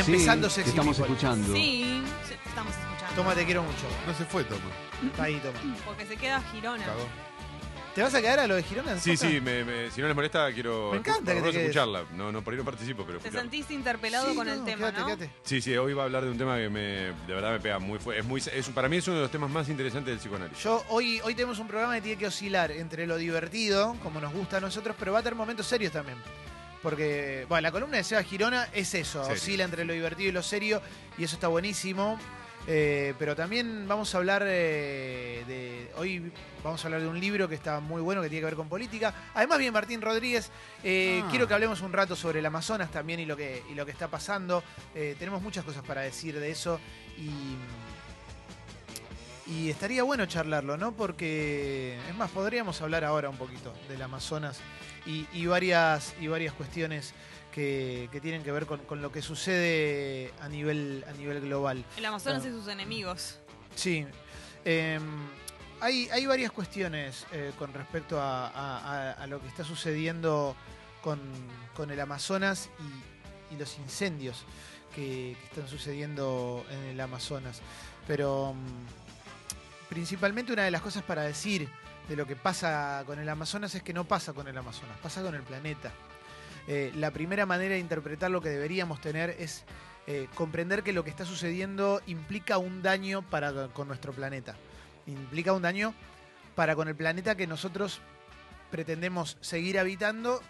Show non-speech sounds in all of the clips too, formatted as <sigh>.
Empezando Sí, Sexy estamos People. escuchando. Sí, estamos escuchando. Toma, te quiero mucho. No se fue, Toma. Está ahí, toma. Porque se queda Girona. Cagó. ¿Te vas a quedar a lo de Girona? Sí, Costa? sí, me- me- si no les molesta, quiero Me encanta que te escucharla. No, no, por ahí no participo, pero Te escucharla. sentiste interpelado Sí, con el tema, quédate, ¿no? quédate. Sí, sí, hoy va a hablar de un tema que me, de verdad me pega muy fuerte. Es muy, es, para mí es uno de los temas más interesantes del psicoanálisis. Yo hoy, hoy tenemos un programa que tiene que oscilar entre lo divertido, como nos gusta a nosotros, pero va a tener momentos serios también. Porque, bueno, la columna de Seba Girona es eso, Serio. oscila entre lo divertido y lo serio, y eso está buenísimo. Eh, pero también vamos a hablar eh, de. Hoy vamos a hablar de un libro que está muy bueno, que tiene que ver con política. Además, bien Martín Rodríguez. eh, Ah. Quiero que hablemos un rato sobre el Amazonas también y lo que, y lo que está pasando. Eh, tenemos muchas cosas para decir de eso. Y. Y estaría bueno charlarlo, ¿no? Porque, es más, podríamos hablar ahora un poquito del Amazonas y, y varias, y varias cuestiones que, que tienen que ver con, con lo que sucede a nivel, a nivel global. El Amazonas y sus enemigos. Sí. Eh, hay, hay varias cuestiones eh, con respecto a, a- a- lo que está sucediendo con, con el Amazonas y, y los incendios que, que están sucediendo en el Amazonas. Pero mm, principalmente una de las cosas para decir de lo que pasa con el Amazonas es que no pasa con el Amazonas, pasa con el planeta. Eh, la primera manera de interpretar lo que deberíamos tener es eh, comprender que lo que está sucediendo implica un daño para con nuestro planeta. Implica un daño para con el planeta que nosotros pretendemos seguir habitando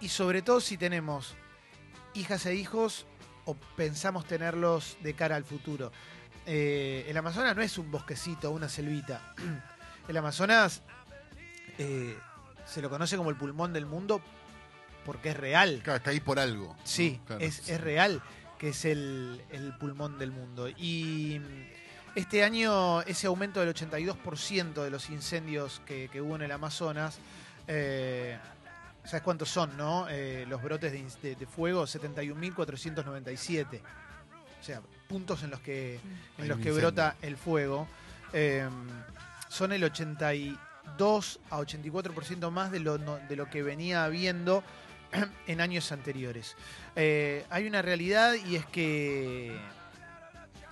y sobre todo si tenemos hijas e hijos o pensamos tenerlos de cara al futuro. Eh, el Amazonas no es un bosquecito, una selvita. <clears throat> El Amazonas eh, se lo conoce como el pulmón del mundo porque es real. Claro, está ahí por algo. Sí, es, es real que es el, el pulmón del mundo. Y mm, este año ese aumento del 82% de los incendios que, que hubo en el Amazonas, eh, ¿sabes cuántos son, no? Eh, los brotes de, de- de fuego, 71.497. O sea, puntos en los que, en Hay los que brota el fuego. Eh, son el 82 a 84% más de lo, no- de lo que venía habiendo <clears throat> en años anteriores. Eh, hay una realidad y es que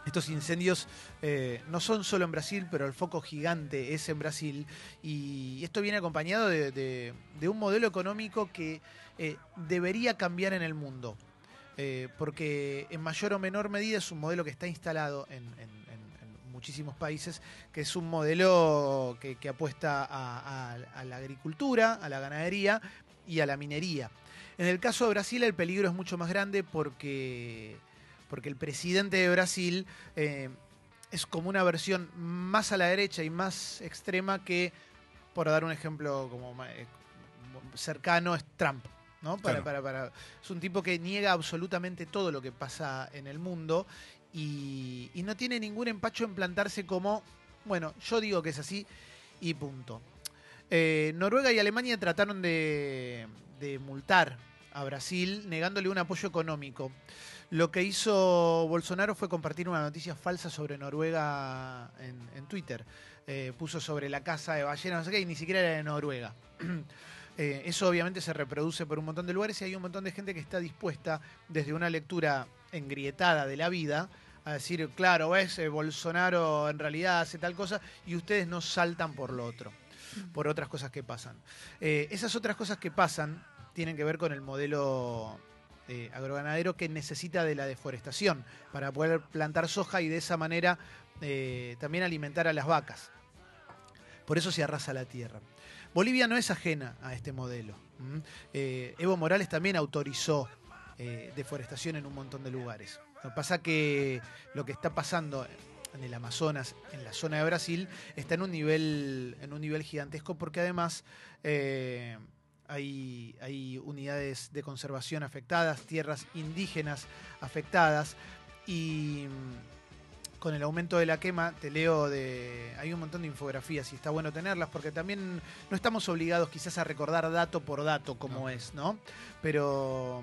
estos incendios eh, no son solo en Brasil, pero el foco gigante es en Brasil. Y esto viene acompañado de, de- de un modelo económico que eh, debería cambiar en el mundo. Eh, porque en mayor o menor medida es un modelo que está instalado en, muchísimos países, que es un modelo que, apuesta a, la agricultura, a la ganadería y a la minería. En el caso de Brasil el peligro es mucho más grande porque, porque el presidente de Brasil eh, es como una versión más a la derecha y más extrema que, por dar un ejemplo como eh, cercano, es Trump. ¿No? Para, Claro. para, para- es un tipo que niega absolutamente todo lo que pasa en el mundo y, y no tiene ningún empacho en plantarse como, bueno, yo digo que es así y punto. Eh, Noruega y Alemania trataron de, de multar a Brasil negándole un apoyo económico. Lo que hizo Bolsonaro fue compartir una noticia falsa sobre Noruega en, en Twitter. Eh, puso sobre la casa de ballena, no sé qué, y ni siquiera era de Noruega. <clears throat> Eh, eso obviamente se reproduce por un montón de lugares y hay un montón de gente que está dispuesta, desde una lectura engrietada de la vida, a decir, claro, ves, Eh, Bolsonaro en realidad hace tal cosa y ustedes no saltan por lo otro, por otras cosas que pasan. Eh, esas otras cosas que pasan tienen que ver con el modelo eh, agroganadero que necesita de la deforestación para poder plantar soja y de esa manera eh, también alimentar a las vacas. Por eso se arrasa la tierra. Bolivia no es ajena a este modelo. Eh, Evo Morales también autorizó eh, deforestación en un montón de lugares. Lo que pasa que lo que está pasando en el Amazonas, en la zona de Brasil, está en un nivel, en un nivel gigantesco porque además eh, hay, hay unidades de conservación afectadas, tierras indígenas afectadas y con el aumento de la quema, te leo de. Hay un montón de infografías y está bueno tenerlas porque también no estamos obligados quizás a recordar dato por dato como No. es, ¿no? Pero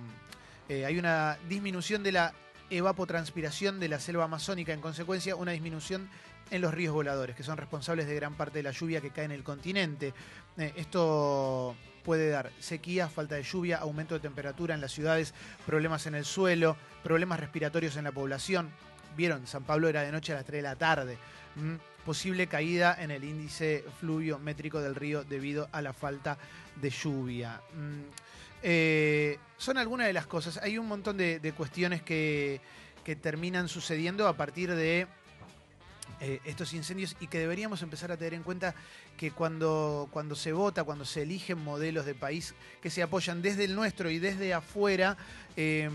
eh, hay una disminución de la evapotranspiración de la selva amazónica, en consecuencia, una disminución en los ríos voladores, que son responsables de gran parte de la lluvia que cae en el continente. Eh, esto puede dar sequía, falta de lluvia, aumento de temperatura en las ciudades, problemas en el suelo, problemas respiratorios en la población. Vieron, San Pablo era de noche a las 3 de la tarde. ¿m? Posible caída en el índice fluviométrico del río debido a la falta de lluvia. Mm, eh, son algunas de las cosas. Hay un montón de, de cuestiones que, que terminan sucediendo a partir de eh, estos incendios y que deberíamos empezar a tener en cuenta que cuando, cuando se vota, cuando se eligen modelos de país que se apoyan desde el nuestro y desde afuera, eh,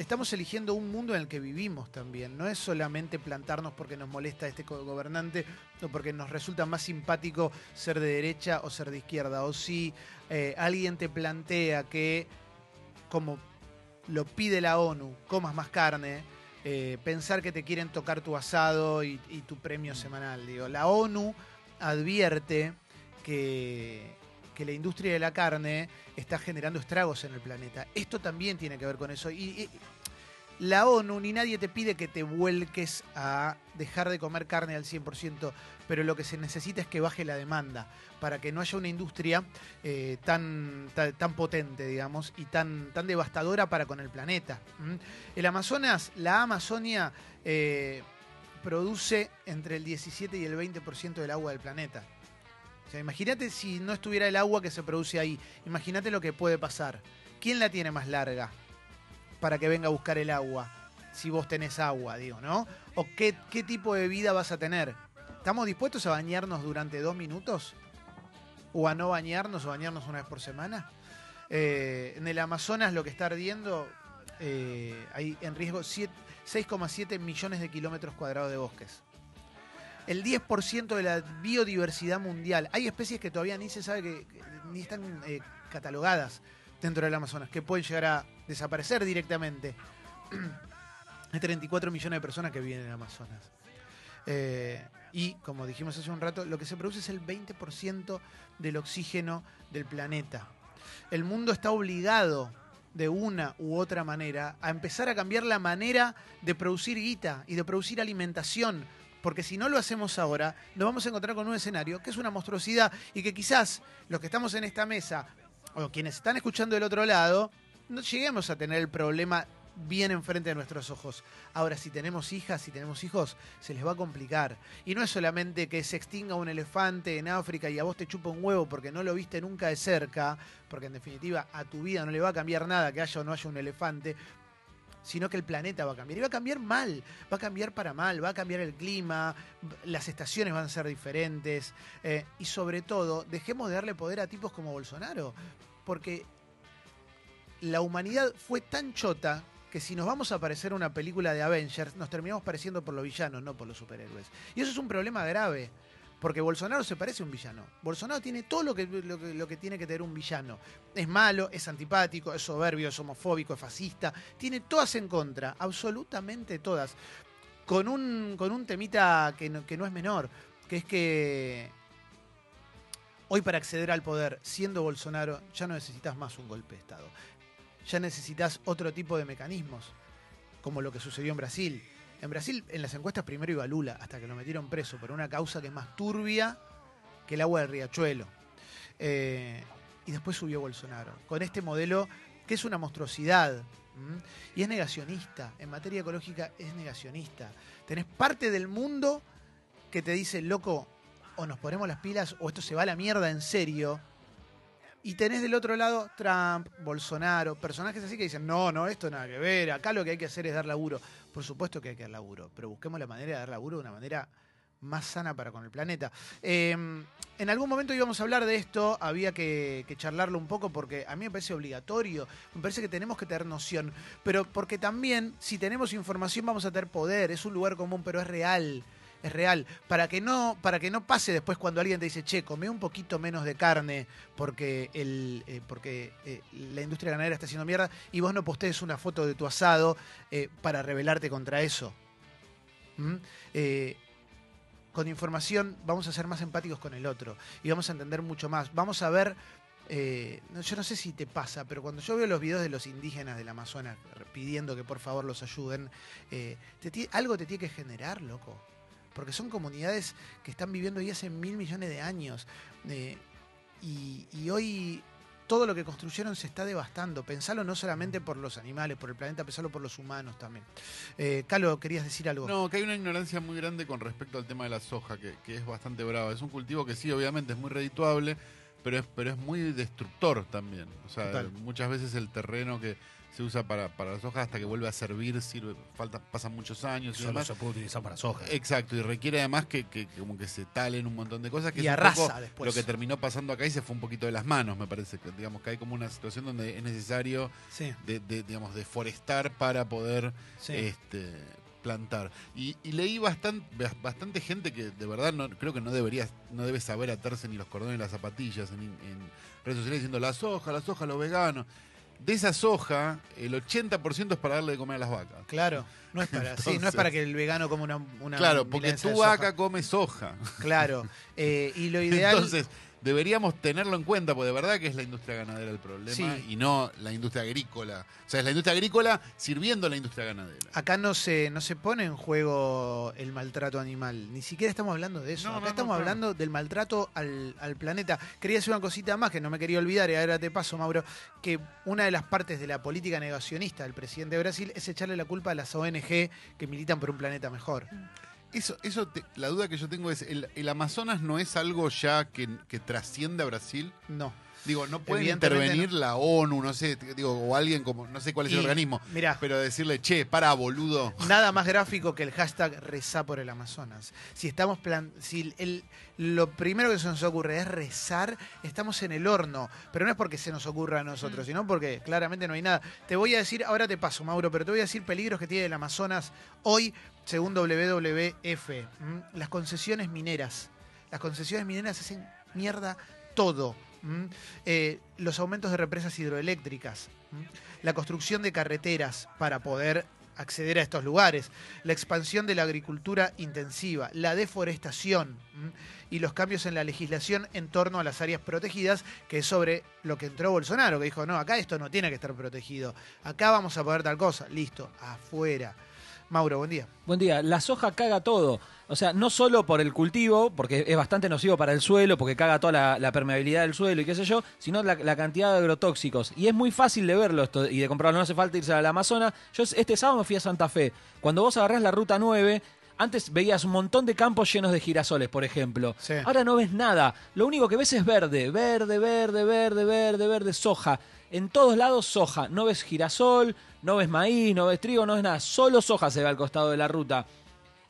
estamos eligiendo un mundo en el que vivimos también. No es solamente plantarnos porque nos molesta este gobernante o porque nos resulta más simpático ser de derecha o ser de izquierda. O si eh, alguien te plantea que, como lo pide la ONU, comas más carne, eh, pensar que te quieren tocar tu asado y, y tu premio semanal. Digo, la ONU advierte que, que la industria de la carne está generando estragos en el planeta. Esto también tiene que ver con eso. Y, la ONU ni nadie te pide que te vuelques a dejar de comer carne al 100%, pero lo que se necesita es que baje la demanda para que no haya una industria eh, tan, tan, potente, digamos, y tan, tan devastadora para con el planeta. ¿m? El Amazonas, la Amazonia, eh, produce entre el 17 y el 20% del agua del planeta. Imagínate si no estuviera el agua que se produce ahí. Imagínate lo que puede pasar. ¿Quién la tiene más larga para que venga a buscar el agua? Si vos tenés agua, digo, ¿no? ¿O qué, tipo de vida vas a tener? ¿Estamos dispuestos a bañarnos durante dos minutos? ¿O a no bañarnos o bañarnos una vez por semana? Eh, en el Amazonas lo que está ardiendo, eh, hay en riesgo siete- 6,7 millones de kilómetros cuadrados de bosques. El 10% de la biodiversidad mundial. Hay especies que todavía ni se sabe que, ni están eh, catalogadas dentro del Amazonas, que pueden llegar a desaparecer directamente. <clears throat> Hay 34 millones de personas que viven en el Amazonas. Eh, y, como dijimos hace un rato, lo que se produce es el 20% del oxígeno del planeta. El mundo está obligado, de una u otra manera, a empezar a cambiar la manera de producir guita y de producir alimentación. Porque si no lo hacemos ahora, nos vamos a encontrar con un escenario que es una monstruosidad y que quizás los que estamos en esta mesa o quienes están escuchando del otro lado, no lleguemos a tener el problema bien enfrente de nuestros ojos. Ahora, si tenemos hijas, si tenemos hijos, se les va a complicar. Y no es solamente que se extinga un elefante en África y a vos te chupa un huevo porque no lo viste nunca de cerca, porque en definitiva a tu vida no le va a cambiar nada que haya o no haya un elefante, sino que el planeta va a cambiar. Y va a cambiar mal, va a cambiar para mal, va a cambiar el clima, las estaciones van a ser diferentes. eh, y sobre todo, dejemos de darle poder a tipos como Bolsonaro, porque la humanidad fue tan chota que si nos vamos a parecer una película de Avengers, nos terminamos pareciendo por los villanos, no por los superhéroes. Y eso es un problema grave. Porque Bolsonaro se parece a un villano. Bolsonaro tiene todo lo que, lo, que, tiene que tener un villano. Es malo, es antipático, es soberbio, es homofóbico, es fascista. Tiene todas en contra, absolutamente todas. Con un, con un temita que no, que no es menor, que es que hoy para acceder al poder, siendo Bolsonaro, ya no necesitas más un golpe de Estado. Ya necesitas otro tipo de mecanismos, como lo que sucedió en Brasil. En Brasil, en las encuestas, primero iba Lula, hasta que lo metieron preso por una causa que es más turbia que el agua del riachuelo. Eh, y después subió Bolsonaro, con este modelo que es una monstruosidad. Y es negacionista. En materia ecológica es negacionista. Tenés parte del mundo que te dice, loco, o nos ponemos las pilas o esto se va a la mierda en serio. Y tenés del otro lado Trump, Bolsonaro, personajes así que dicen, no, no, esto nada que ver, acá lo que hay que hacer es dar laburo. Por supuesto que hay que dar laburo, pero busquemos la manera de dar laburo de una manera más sana para con el planeta. Eh, en algún momento íbamos a hablar de esto, había que, que, charlarlo un poco porque a mí me parece obligatorio, me parece que tenemos que tener noción, pero porque también si tenemos información vamos a tener poder, es un lugar común, pero es real es real. Para que no, para que no pase después cuando alguien te dice, che, come un poquito menos de carne porque, el, eh, porque eh, la industria ganadera está haciendo mierda y vos no postees una foto de tu asado eh, para rebelarte contra eso. ¿Mm? con información vamos a ser más empáticos con el otro y vamos a entender mucho más. Vamos a ver. yo no sé si te pasa, pero cuando yo veo los videos de los indígenas del Amazonas pidiendo que por favor los ayuden, te, algo te tiene que generar, loco porque son comunidades que están viviendo ahí hace mil millones de años. Eh, y, y, hoy todo lo que construyeron se está devastando. Pensalo no solamente por los animales, por el planeta, pensalo por los humanos también. Eh, Calo, querías decir algo. No, que hay una ignorancia muy grande con respecto al tema de la soja, que, que es bastante brava. Es un cultivo que sí, obviamente, es muy redituable, pero es, pero es muy destructor también. O sea, Total. muchas veces el terreno que se usa para, para la soja hasta que vuelve a servir, sirve, falta, pasan muchos años y Solo se puede utilizar para soja. Exacto, y requiere además que, que- que como que se talen un montón de cosas que Y es un arrasa poco después. lo que terminó pasando acá y se fue un poquito de las manos, me parece. Que, digamos que hay como una situación donde es necesario Sí, de, de, digamos, deforestar para poder sí. este, plantar. Y, y leí bastante, bastante gente que de verdad no, creo que no debería, no debe saber atarse ni los cordones ni las zapatillas en, en redes sociales diciendo la soja, la soja, los veganos. De esa soja, el 80% es para darle de comer a las vacas. Claro, no es para, sí, no es para que el vegano coma una, una claro, porque tu soja. vaca come soja. Claro, eh, y lo <laughs> ideal. Entonces, deberíamos tenerlo en cuenta, porque de verdad que es la industria ganadera el problema Sí. y no la industria agrícola. O sea, es la industria agrícola sirviendo a la industria ganadera. Acá no se, no se pone en juego el maltrato animal, ni siquiera estamos hablando de eso. No, Acá no, estamos hablando del maltrato al, al planeta. Quería decir una cosita más que no me quería olvidar, y ahora te paso, Mauro, que una de las partes de la política negacionista del presidente de Brasil es echarle la culpa a las ONG que militan por un planeta mejor. Eso, eso te- la duda que yo tengo es, ¿el, el Amazonas no es algo ya que, que trasciende a Brasil? No. Digo, no puede Evidentemente intervenir la ONU, no sé, digo, o alguien como, no sé cuál es el organismo, Mirá, pero decirle, che, para, boludo. Nada más gráfico que el hashtag rezá por el Amazonas. Si estamos plan si el, lo primero que se nos ocurre es rezar, estamos en el horno. Pero no es porque se nos ocurra a nosotros, sino porque claramente no hay nada. Te voy a decir, ahora te paso, Mauro, pero te voy a decir peligros que tiene el Amazonas hoy, según WWF. Las concesiones mineras. Las concesiones mineras hacen mierda todo. Eh, los aumentos de represas hidroeléctricas. La construcción de carreteras para poder acceder a estos lugares, la expansión de la agricultura intensiva, la deforestación y los cambios en la legislación en torno a las áreas protegidas, que es sobre lo que entró Bolsonaro, que dijo, no, acá esto no tiene que estar protegido, acá vamos a poner tal cosa, listo, afuera. Mauro, buen día. Buen día. La soja caga todo. O sea, no solo por el cultivo, porque es bastante nocivo para el suelo, porque caga toda la, la permeabilidad del suelo y qué sé yo, sino la, la cantidad de agrotóxicos. Y es muy fácil de verlo esto y de comprarlo. No hace falta irse al Amazonas. Yo este sábado me fui a Santa Fe. Cuando vos agarrás la ruta 9, antes veías un montón de campos llenos de girasoles, por ejemplo. Sí. Ahora no ves nada. Lo único que ves es verde, verde, verde, verde, verde, verde, soja. En todos lados soja. No ves girasol, no ves maíz, no ves trigo, no ves nada. Solo soja se ve al costado de la ruta.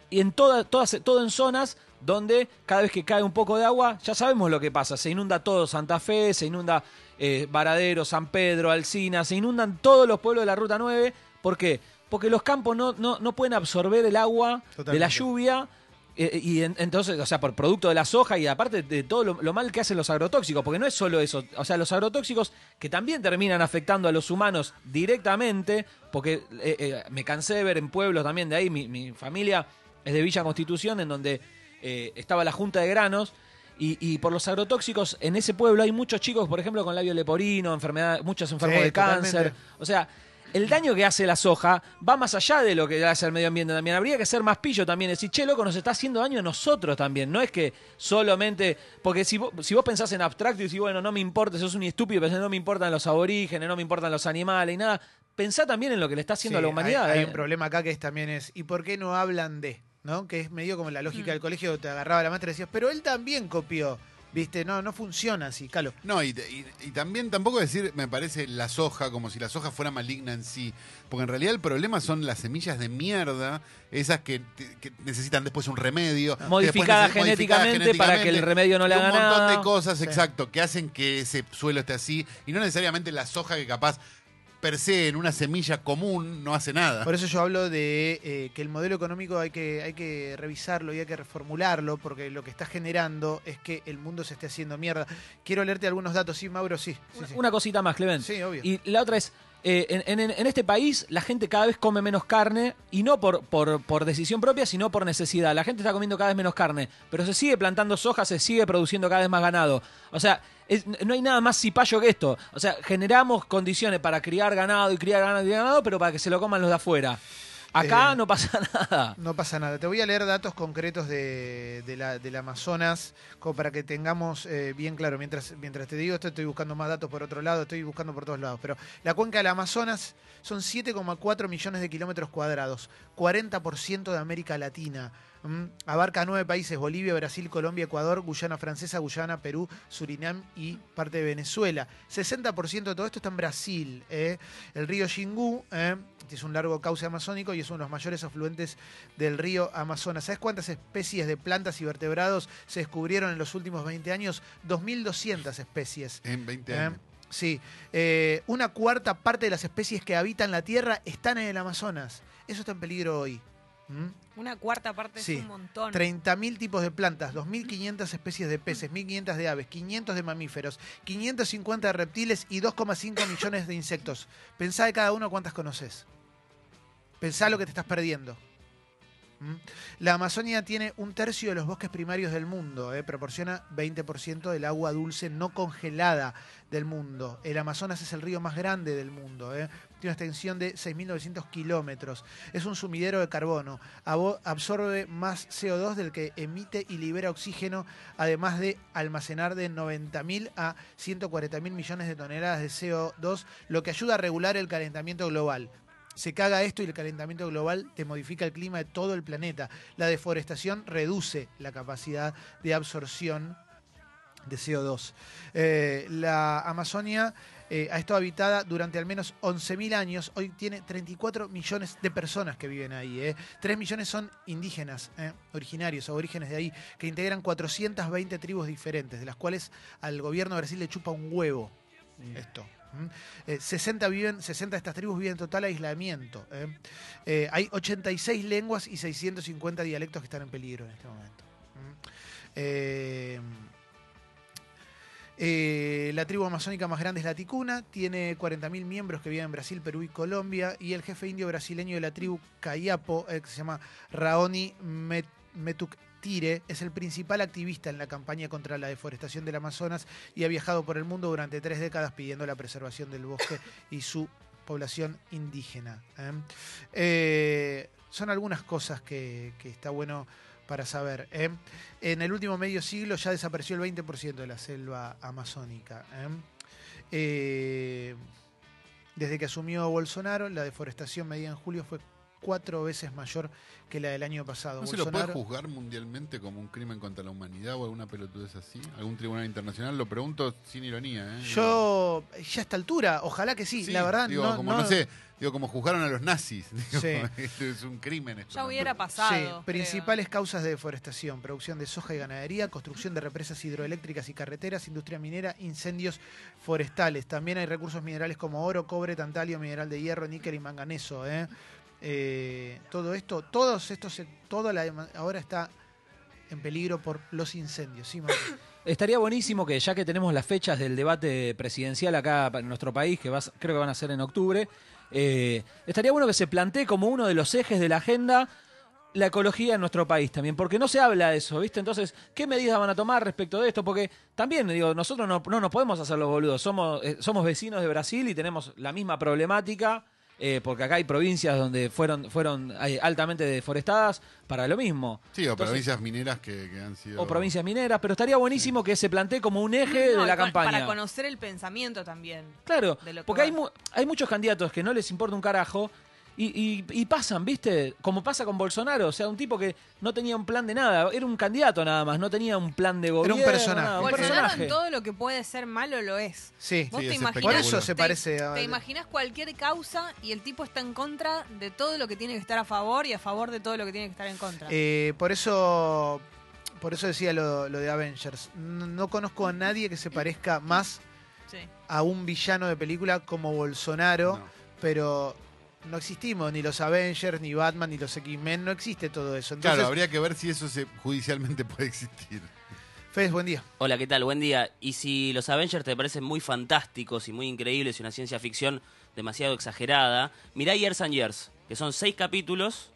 Y en toda, todas, todo en zonas donde cada vez que cae un poco de agua, ya sabemos lo que pasa. Se inunda todo Santa Fe, se inunda eh, Varadero, San Pedro, Alcina, se inundan todos los pueblos de la Ruta 9. ¿Por qué? Porque los campos no, no, no pueden absorber el agua de la lluvia. Eh, y en- entonces, o sea, por producto de la soja y aparte de todo lo, lo mal que hacen los agrotóxicos, porque no es solo eso, o sea, los agrotóxicos que también terminan afectando a los humanos directamente, porque eh, eh, me cansé de ver en pueblos también de ahí, mi, mi familia es de Villa Constitución, en donde eh, estaba la Junta de Granos, y, y por los agrotóxicos en ese pueblo hay muchos chicos, por ejemplo, con labio leporino, enfermedad, muchos enfermos Sí, de cáncer. totalmente. O sea, el daño que hace la soja va más allá de lo que hace el medio ambiente también. Habría que ser más pillo también, decir, che, loco, nos está haciendo daño a nosotros también. No es que solamente. Porque si vos, si vos pensás en abstracto y decís, bueno, no me importa, sos un estúpido, pensás, no me importan los aborígenes, no me importan los animales y nada. Pensá también en lo que le está haciendo a la humanidad. Hay, hay eh. un problema acá que es, también es, ¿y por qué no hablan de? ¿No? Que es medio como la lógica Mm. del colegio, te agarraba la maestra y decías, pero él también copió. ¿Viste? No, no funciona así, Calo. No, y, y- y también tampoco decir, me parece, la soja, como si la soja fuera maligna en sí. Porque en realidad el problema son las semillas de mierda, esas que, necesitan después un remedio. Modificada después neces- modificada genéticamente para que el remedio no le haga Un montón nada. de cosas, Sí. exacto, que hacen que ese suelo esté así. Y no necesariamente la soja que capaz per se en una semilla común no hace nada. Por eso yo hablo de eh, que el modelo económico hay que, hay que revisarlo y hay que reformularlo, porque lo que está generando es que el mundo se esté haciendo mierda. Quiero leerte algunos datos, sí, Mauro, sí. sí, Una, sí. una cosita más, Clemen. Sí, obvio. Y la otra es, eh, en, en- en este país la gente cada vez come menos carne y no por, por, por decisión propia, sino por necesidad. La gente está comiendo cada vez menos carne, pero se sigue plantando soja, se sigue produciendo cada vez más ganado. O sea, es- no hay nada más cipayo que esto. O sea, generamos condiciones para criar ganado y criar ganado y ganado, pero para que se lo coman los de afuera. Acá Eh, no pasa <laughs> nada. No pasa nada. Te voy a leer datos concretos de, de la, del Amazonas, como para que tengamos eh, bien claro. Mientras, mientras te digo esto, estoy buscando más datos por otro lado, estoy buscando por todos lados. Pero la cuenca del Amazonas son 7,4 millones de kilómetros cuadrados, 40% de América Latina. Abarca nueve países, Bolivia, Brasil, Colombia, Ecuador, Guyana Francesa, Guyana, Perú, Surinam y parte de Venezuela. 60% de todo esto está en Brasil. ¿eh? El río Xingú, ¿eh? Es un largo cauce amazónico y es uno de los mayores afluentes del río Amazonas. ¿Sabes cuántas especies de plantas y vertebrados se descubrieron en los últimos 20 años? 2.200 especies. En 20 ¿eh? años. Sí, Eh, una cuarta parte de las especies que habitan la Tierra están en el Amazonas. Eso está en peligro hoy. ¿Mm? Una cuarta parte Sí. es un montón. 30.000 tipos de plantas, 2.500 especies de peces, 1.500 de aves, 500 de mamíferos, 550 de reptiles y 2,5 millones de insectos. Pensá de cada uno cuántas conoces. Pensá lo que te estás perdiendo. ¿Mm? La Amazonia tiene un tercio de los bosques primarios del mundo, eh, proporciona 20% del agua dulce no congelada del mundo. El Amazonas es el río más grande del mundo, eh. tiene una extensión de 6.900 kilómetros. Es un sumidero de carbono, absorbe más CO2 del que emite y libera oxígeno, además de almacenar de 90.000 a 140.000 millones de toneladas de CO2, lo que ayuda a regular el calentamiento global. Se caga esto y el calentamiento global te modifica el clima de todo el planeta. La deforestación reduce la capacidad de absorción de CO2. Eh, la Amazonia eh, ha estado habitada durante al menos 11.000 años. Hoy tiene 34 millones de personas que viven ahí. eh. 3 millones son indígenas, eh, originarios, aborígenes de ahí, que integran 420 tribus diferentes, de las cuales al gobierno de Brasil le chupa un huevo esto. Eh, 60, viven, 60 de estas tribus viven en total aislamiento. ¿eh? Eh, hay 86 lenguas y 650 dialectos que están en peligro en este momento. Eh, la tribu amazónica más grande es la Ticuna, tiene 40.000 miembros que viven en Brasil, Perú y Colombia, y el jefe indio brasileño de la tribu Kayapo, eh, que se llama Raoni Met- Metuktire, es el principal activista en la campaña contra la deforestación del Amazonas y ha viajado por el mundo durante tres décadas pidiendo la preservación del bosque y su población indígena. ¿eh? Eh, son algunas cosas que, está bueno para saber. ¿eh? En el último medio siglo ya desapareció el 20% de la selva amazónica. desde que asumió Bolsonaro, la deforestación medida en julio fue cuatro veces mayor que la del año pasado. ¿No se lo puede juzgar mundialmente como un crimen contra la humanidad o alguna pelotudez así? ¿Algún tribunal internacional? Lo pregunto sin ironía. ¿eh? Yo, ya a esta altura, ojalá que sí, Sí, la verdad digo, no, como no, sé, digo, como juzgaron a los nazis. <laughs> Digo, Sí. esto es un crimen. Esto, Ya ¿no? hubiera Sí, pasado. principales causas de deforestación, producción de soja y ganadería, construcción de represas hidroeléctricas y carreteras, industria minera, incendios forestales. También hay recursos minerales como oro, cobre, tantalio, mineral de hierro, níquel y manganeso. ¿eh? Eh, todo esto, todos estos, toda la ahora está en peligro por los incendios. Sí. <coughs> Estaría buenísimo que ya que tenemos las fechas del debate presidencial acá en nuestro país, que va a- creo que van a ser en octubre, eh, estaría bueno que se plantee como uno de los ejes de la agenda la ecología en nuestro país también, porque no se habla de eso, ¿viste? Entonces, ¿qué medidas van a tomar respecto de esto? Porque también, digo, nosotros no, no nos podemos hacer los boludos, somos, eh, somos vecinos de Brasil y tenemos la misma problemática. Eh, porque acá hay provincias donde fueron, fueron eh, altamente deforestadas para lo mismo. Sí, o Entonces- provincias mineras que, que han sido. o provincias mineras, pero estaría buenísimo que se plantee como un eje No, de la con- campaña. Para conocer el pensamiento también. Claro, de lo que porque hay, mu- hay muchos candidatos que no les importa un carajo y, y- y pasan, ¿viste? Como pasa con Bolsonaro, o sea, un tipo que no tenía un plan de nada, era un candidato nada más, no tenía un plan de gobierno. personaje. nada, un Bolsonaro Bolsonaro personaje. en todo lo que puede ser malo lo es. Sí, Vos Sí, te es imaginás. por eso se te- parece a... Te imaginas cualquier causa y el tipo está en contra de todo lo que tiene que estar a favor y a favor de todo lo que tiene que estar en contra. Eh, por eso por eso decía lo, lo de Avengers. No, no conozco a nadie que se parezca más Sí. a un villano de película como Bolsonaro, No. pero no existimos ni los Avengers, ni Batman, ni los X-Men, no existe todo eso. Entonces, Claro, habría que ver si eso se, judicialmente <laughs> puede existir. Fez, buen día. Hola, ¿qué tal? Buen día. Y si los Avengers te parecen muy fantásticos y muy increíbles y una ciencia ficción demasiado exagerada, mirá Years and Years, que son seis capítulos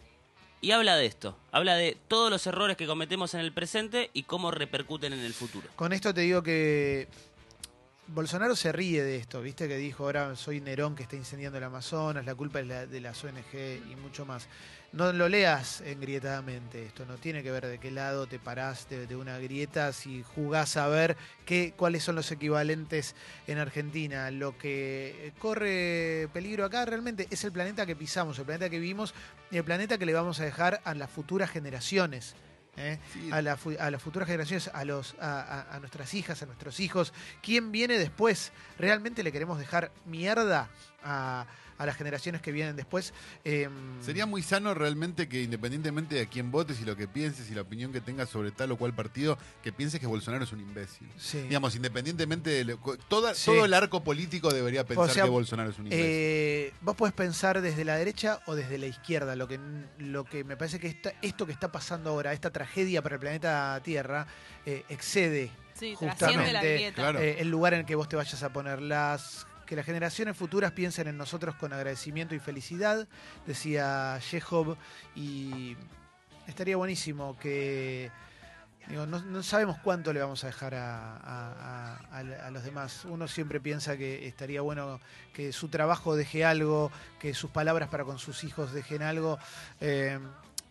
y habla de esto. Habla de todos los errores que cometemos en el presente y cómo repercuten en el futuro. Con esto te digo que Bolsonaro se ríe de esto, viste que dijo ahora soy Nerón que está incendiando el Amazonas, la culpa es la- de las ONG y mucho más. No lo leas engrietadamente esto, no tiene que ver de qué lado te parás de, de una grieta, si jugás a ver qué, cuáles son los equivalentes en Argentina. Lo que corre peligro acá realmente es el planeta que pisamos, el planeta que vivimos y el planeta que le vamos a dejar a las futuras generaciones. ¿Eh? Sí, a, la a las futuras generaciones, a, los, a nuestras hijas, a nuestros hijos. ¿Quién viene después? ¿Realmente le queremos dejar mierda a, a las generaciones que vienen después? Em, Sería muy sano realmente que independientemente de a quién votes y lo que pienses y la opinión que tengas sobre tal o cual partido, que pienses que Bolsonaro es un imbécil. sí. Digamos, independientemente de... lo- toda- Sí. Todo el arco político debería pensar sea, que Bolsonaro es un imbécil. Eh, vos podés pensar desde la derecha o desde la izquierda. Lo que, lo que me parece que esta- esto que está pasando ahora, esta tragedia para el planeta Tierra, eh, excede Sí, Justamente, la claro. eh, el lugar en el que vos te vayas a poner. Las, que las generaciones futuras piensen en nosotros con agradecimiento y felicidad, decía Chekhov, y estaría buenísimo que... Digo, no, sabemos cuánto le vamos a dejar a- a los demás. Uno siempre piensa que estaría bueno que su trabajo deje algo, que sus palabras para con sus hijos dejen algo. Eh,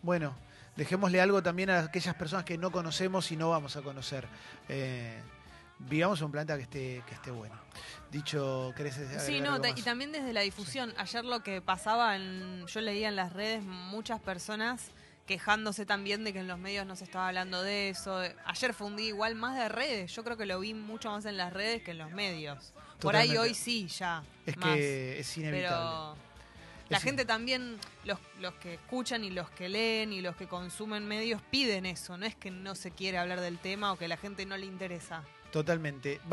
bueno, dejémosle algo también a aquellas personas que no conocemos y no vamos a conocer. Eh, vivamos en un planeta que esté, que esté bueno. Dicho, ¿querés Sí, no, y también desde la difusión. Ayer lo que pasaba, en, yo leía en las redes muchas personas quejándose también de que en los medios no se estaba hablando de eso. Ayer fue un día igual más de redes. Yo creo que lo vi mucho más en las redes que en los medios. Por ahí hoy sí, ya. Es más. que es inevitable. Pero la Es gente también, los, los que escuchan y los que leen y los que consumen medios piden eso. No es que no se quiere hablar del tema o que la gente no le interesa. Totalmente. Vamos